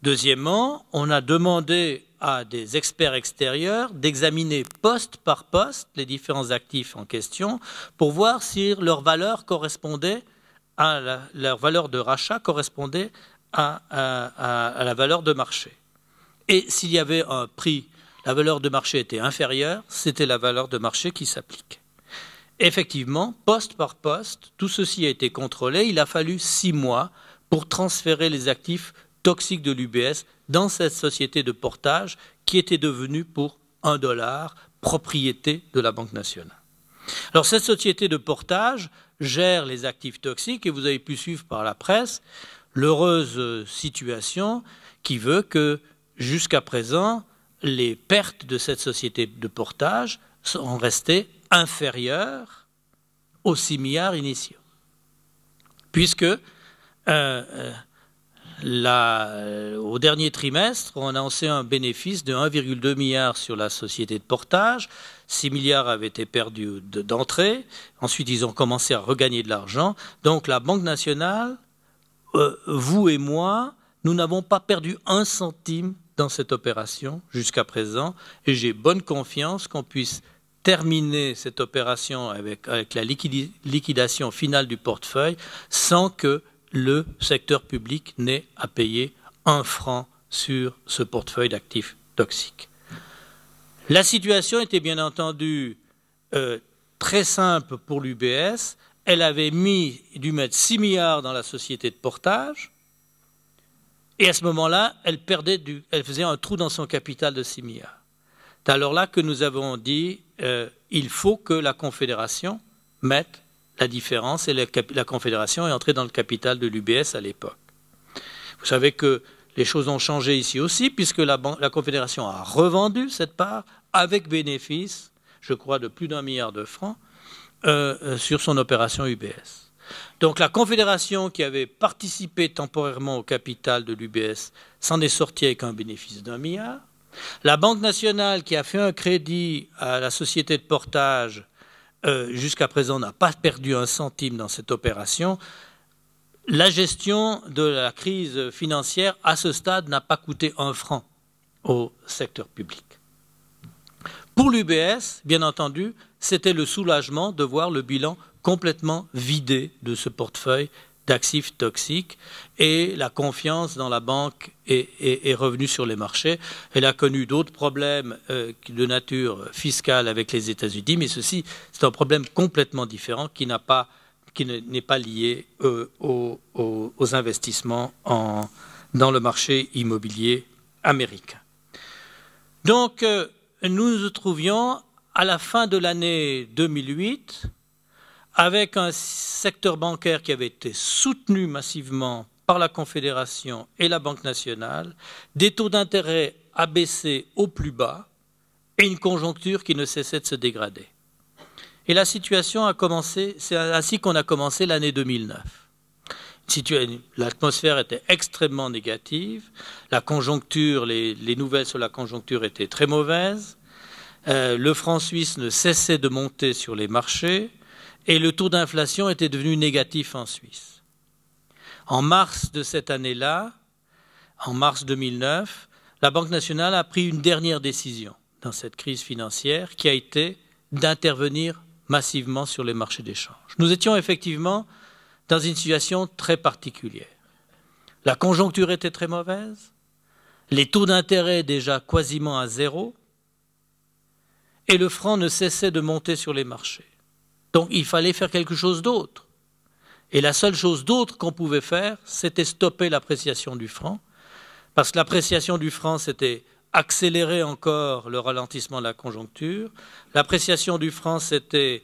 Deuxièmement, on a demandé à des experts extérieurs d'examiner poste par poste les différents actifs en question pour voir si leur valeur correspondait à leur valeur de rachat correspondait à la valeur de marché. Et s'il y avait un prix, la valeur de marché était inférieure, c'était la valeur de marché qui s'applique. Effectivement, poste par poste, tout ceci a été contrôlé. Il a fallu six mois pour transférer les actifs toxiques de l'UBS dans cette société de portage qui était devenue pour un dollar propriété de la Banque nationale. Alors cette société de portage gère les actifs toxiques et vous avez pu suivre par la presse l'heureuse situation qui veut que jusqu'à présent, les pertes de cette société de portage sont restées inférieures aux 6 milliards initiaux. Puisque euh, euh, au dernier trimestre, on a annoncé un bénéfice de 1,2 milliard sur la société de portage. 6 milliards avaient été perdus d'entrée. Ensuite, ils ont commencé à regagner de l'argent. Donc, la Banque nationale, euh, vous et moi, nous n'avons pas perdu un centime dans cette opération jusqu'à présent et j'ai bonne confiance qu'on puisse terminer cette opération avec, avec la liquidation finale du portefeuille sans que le secteur public n'ait à payer un franc sur ce portefeuille d'actifs toxiques. La situation était bien entendu euh, très simple pour l'UBS. Elle avait mis, dû mettre 6 milliards dans la société de portage. Et à ce moment-là, elle, perdait du, elle faisait un trou dans son capital de 6 milliards. C'est alors là que nous avons dit euh, il faut que la Confédération mette la différence et la, la Confédération est entrée dans le capital de l'UBS à l'époque. Vous savez que les choses ont changé ici aussi, puisque la, Confédération a revendu cette part avec bénéfice, je crois, de plus d'un milliard de francs euh, euh, sur son opération UBS. Donc la Confédération qui avait participé temporairement au capital de l'UBS s'en est sortie avec un bénéfice d'un milliard. La Banque nationale qui a fait un crédit à la société de portage euh, jusqu'à présent n'a pas perdu un centime dans cette opération. La gestion de la crise financière à ce stade n'a pas coûté un franc au secteur public. Pour l'UBS, bien entendu, c'était le soulagement de voir le bilan complètement vidé de ce portefeuille d'actifs toxiques et la confiance dans la banque est, revenue sur les marchés. Elle a connu d'autres problèmes euh, de nature fiscale avec les États-Unis, mais ceci, c'est un problème complètement différent qui n'a pas qui n'est pas lié euh, aux, investissements dans le marché immobilier américain. Donc, euh, nous nous trouvions à la fin de l'année 2008 avec un secteur bancaire qui avait été soutenu massivement par la Confédération et la Banque nationale, des taux d'intérêt abaissés au plus bas et une conjoncture qui ne cessait de se dégrader. Et la situation a commencé, c'est ainsi qu'on a commencé l'année 2009. L'atmosphère était extrêmement négative, la conjoncture, les, nouvelles sur la conjoncture étaient très mauvaises, euh, le franc suisse ne cessait de monter sur les marchés, et le taux d'inflation était devenu négatif en Suisse. En mars de cette année-là, en mars 2009, la Banque nationale a pris une dernière décision dans cette crise financière qui a été d'intervenir massivement sur les marchés d'échange. Nous étions effectivement dans une situation très particulière. La conjoncture était très mauvaise, les taux d'intérêt déjà quasiment à zéro, et le franc ne cessait de monter sur les marchés. Donc il fallait faire quelque chose d'autre. Et la seule chose d'autre qu'on pouvait faire, c'était stopper l'appréciation du franc, parce que l'appréciation du franc, c'était accélérer encore le ralentissement de la conjoncture. L'appréciation du franc, c'était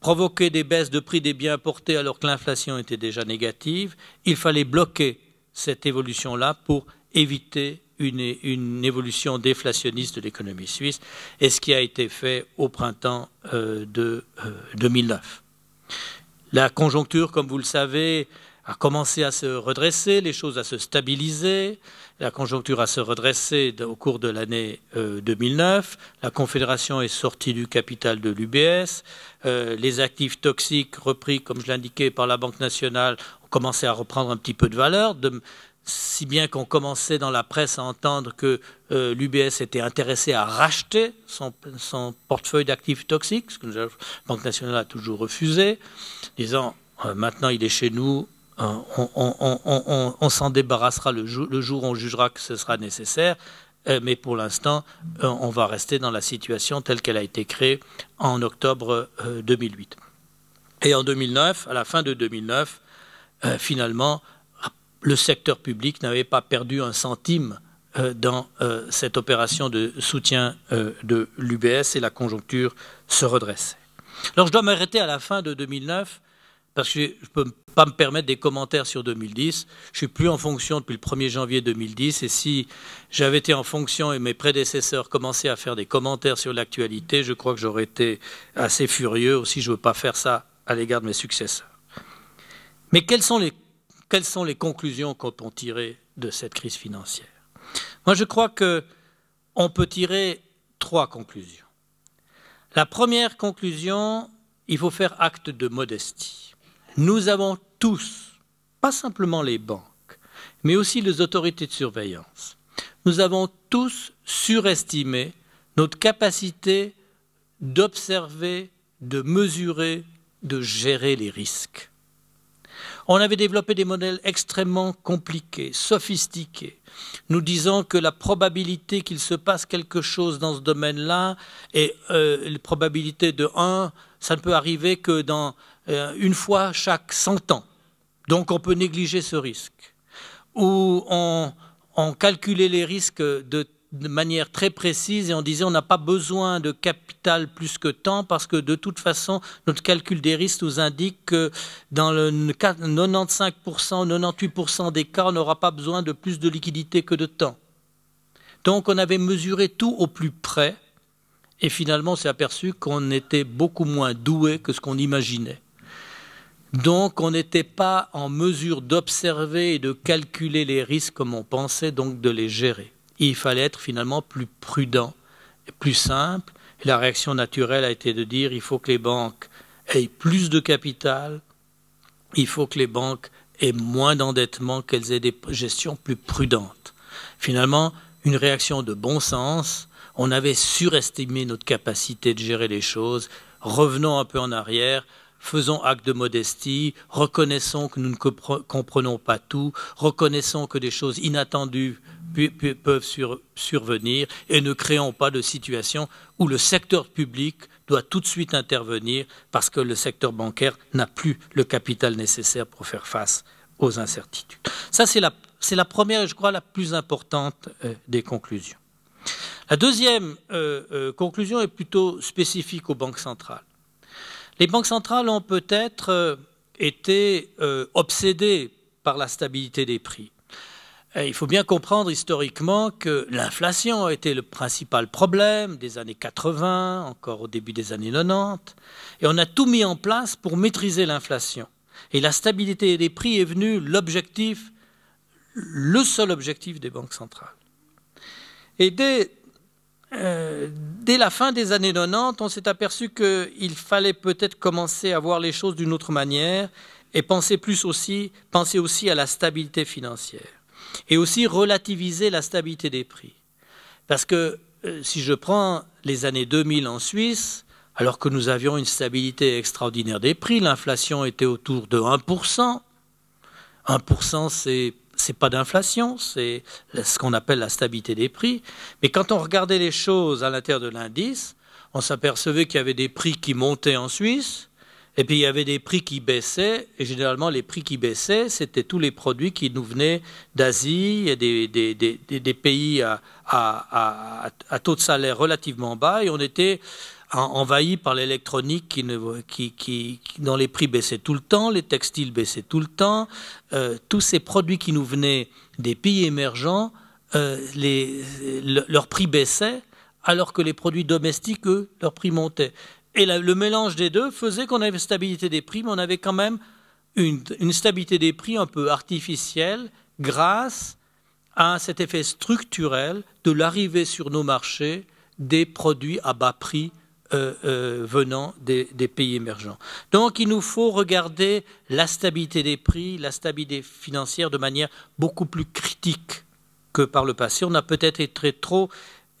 provoquer des baisses de prix des biens importés alors que l'inflation était déjà négative. Il fallait bloquer cette évolution-là pour éviter une, évolution déflationniste de l'économie suisse, et ce qui a été fait au printemps euh, de 2009. Euh, La conjoncture, comme vous le savez, a commencé à se redresser, les choses à se stabiliser, la conjoncture a se redresser au cours de l'année 2009, euh, la Confédération est sortie du capital de l'UBS, les actifs toxiques repris, comme je l'indiquais, par la Banque nationale ont commencé à reprendre un petit peu de valeur, si bien qu'on commençait dans la presse à entendre que euh, l'UBS était intéressé à racheter son, portefeuille d'actifs toxiques, ce que la Banque nationale a toujours refusé, disant euh, maintenant il est chez nous, euh, on, s'en débarrassera le jour, où on jugera que ce sera nécessaire, mais pour l'instant on va rester dans la situation telle qu'elle a été créée en octobre 2008. Et en 2009, à la fin de 2009, finalement, le secteur public n'avait pas perdu un centime euh, dans euh, cette opération de soutien euh, de l'UBS et la conjoncture se redressait. Alors je dois m'arrêter à la fin de 2009 parce que je peux pas me permettre des commentaires sur 2010. Je suis plus en fonction depuis le 1er janvier 2010 et si j'avais été en fonction et mes prédécesseurs commençaient à faire des commentaires sur l'actualité, je crois que j'aurais été assez furieux. Aussi, je ne veux pas faire ça à l'égard de mes successeurs. Mais quels sont les quelles sont les conclusions qu'on peut tirer de cette crise financière? Moi, je crois qu'on peut tirer trois conclusions. La première conclusion, il faut faire acte de modestie. Nous avons tous, pas simplement les banques, mais aussi les autorités de surveillance, nous avons tous surestimé notre capacité d'observer, de mesurer, de gérer les risques. On avait développé des modèles extrêmement compliqués, sophistiqués, nous disant que la probabilité qu'il se passe quelque chose dans ce domaine-là est euh, probabilité de 1, ça ne peut arriver que dans une fois chaque 100 ans. Donc on peut négliger ce risque. Ou on, on calculait les risques de de manière très précise et on disait on n'a pas besoin de capital plus que temps parce que de toute façon notre calcul des risques nous indique que dans le 95%, 98% des cas on n'aura pas besoin de plus de liquidité que de temps. Donc on avait mesuré tout au plus près et finalement on s'est aperçu qu'on était beaucoup moins doué que ce qu'on imaginait. Donc on n'était pas en mesure d'observer et de calculer les risques comme on pensait, donc de les gérer il fallait être finalement plus prudent, et plus simple. La réaction naturelle a été de dire il faut que les banques aient plus de capital, il faut que les banques aient moins d'endettement, qu'elles aient des gestions plus prudentes. Finalement, une réaction de bon sens, on avait surestimé notre capacité de gérer les choses, revenons un peu en arrière, faisons acte de modestie, reconnaissons que nous ne comprenons pas tout, reconnaissons que des choses inattendues peuvent survenir et ne créons pas de situation où le secteur public doit tout de suite intervenir parce que le secteur bancaire n'a plus le capital nécessaire pour faire face aux incertitudes. Ça, c'est la, la, première, je crois, la plus importante euh, des conclusions. La deuxième euh, euh, conclusion est plutôt spécifique aux banques centrales. Les banques centrales ont peut-être été obsédées par la stabilité des prix. Il faut bien comprendre historiquement que l'inflation a été le principal problème des années 80, encore au début des années 90, et on a tout mis en place pour maîtriser l'inflation. Et la stabilité des prix est venue l'objectif, le seul objectif des banques centrales. Et dès, euh, dès la fin des années 90, on s'est aperçu qu'il fallait peut-être commencer à voir les choses d'une autre manière et penser plus aussi, penser aussi à la stabilité financière et aussi relativiser la stabilité des prix. Parce que euh, si je prends les années 2000 en Suisse, alors que nous avions une stabilité extraordinaire des prix, l'inflation était autour de 1%. 1%, c'est c'est pas d'inflation, c'est ce qu'on appelle la stabilité des prix. Mais quand on regardait les choses à l'intérieur de l'indice, on s'apercevait qu'il y avait des prix qui montaient en Suisse, et puis il y avait des prix qui baissaient, et généralement les prix qui baissaient, c'était tous les produits qui nous venaient d'Asie et des, pays à, à, taux de salaire relativement bas, et on était envahi par l'électronique qui, dont les prix baissaient tout le temps, les textiles baissaient tout le temps, euh, tous ces produits qui nous venaient des pays émergents, euh, prix baissaient, alors que les produits domestiques, eux, leurs prix montaient. Et le mélange des deux faisait qu'on avait une stabilité des prix, mais on avait quand même une, stabilité des prix un peu artificielle grâce à cet effet structurel de l'arrivée sur nos marchés des produits à bas prix euh, euh, venant des, pays émergents. Donc il nous faut regarder la stabilité des prix, la stabilité financière de manière beaucoup plus critique que par le passé. On a peut-être été trop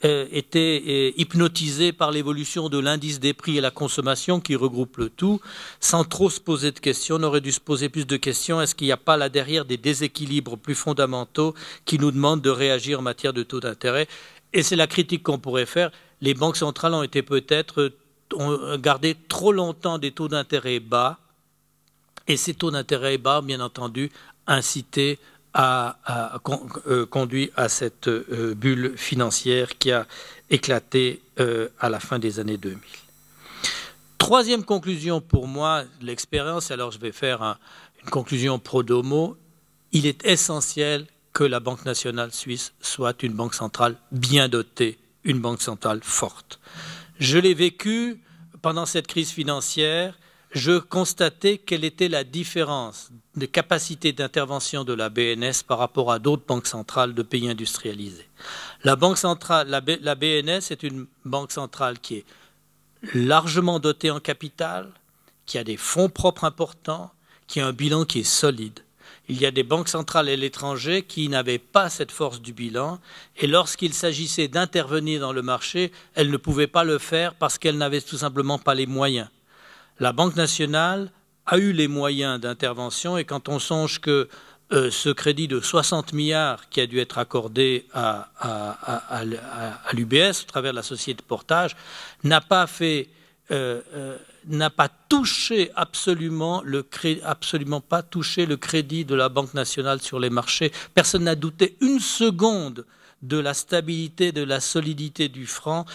euh, euh, hypnotisé par l'évolution de l'indice des prix et la consommation qui regroupe le tout, sans trop se poser de questions. On aurait dû se poser plus de questions. Est-ce qu'il n'y a pas là derrière des déséquilibres plus fondamentaux qui nous demandent de réagir en matière de taux d'intérêt? Et c'est la critique qu'on pourrait faire. Les banques centrales ont été peut-être ont gardé trop longtemps des taux d'intérêt bas, et ces taux d'intérêt bas, bien entendu, incité a, euh, conduit à cette euh, bulle financière qui a éclaté euh, à la fin des années 2000. Troisième conclusion pour moi l'expérience, alors je vais faire une conclusion pro domo, il est essentiel que la Banque nationale suisse soit une banque centrale bien dotée, une banque centrale forte. Je l'ai vécu pendant cette crise financière je constatais quelle était la différence de capacité d'intervention de la BNS par rapport à d'autres banques centrales de pays industrialisés. La, banque centrale, la, la BNS est une banque centrale qui est largement dotée en capital, qui a des fonds propres importants, qui a un bilan qui est solide. Il y a des banques centrales et l'étranger qui n'avaient pas cette force du bilan, et lorsqu'il s'agissait d'intervenir dans le marché, elles ne pouvaient pas le faire parce qu'elles n'avaient tout simplement pas les moyens. La Banque nationale a eu les moyens d'intervention, et quand on songe que euh, ce crédit de 60 milliards qui a dû être accordé à, l'UBS au travers de la société de portage n'a pas fait euh, euh, n'a pas touché absolument le absolument pas touché le crédit de la Banque nationale sur les marchés. Personne n'a douté une seconde de la stabilité, de la solidité du franc.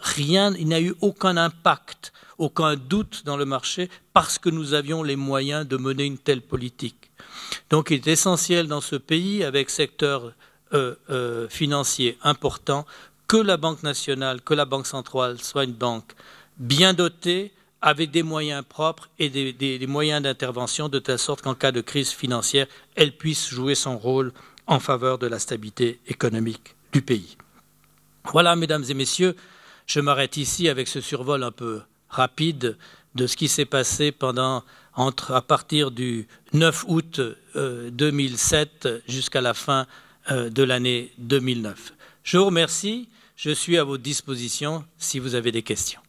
Rien, il n'a eu aucun impact, aucun doute dans le marché parce que nous avions les moyens de mener une telle politique. Donc il est essentiel dans ce pays, avec secteur euh, euh, financier important, que la Banque nationale, que la Banque centrale soit une banque bien dotée, avec des moyens propres et des, moyens d'intervention, de telle sorte qu'en cas de crise financière, elle puisse jouer son rôle en faveur de la stabilité économique du pays. Voilà, mesdames et messieurs, je m'arrête ici avec ce survol un peu rapide de ce qui s'est passé pendant entre à partir du 9 août 2007 euh, jusqu'à la fin euh, de l'année 2009. Je vous remercie. Je suis à votre disposition si vous avez des questions.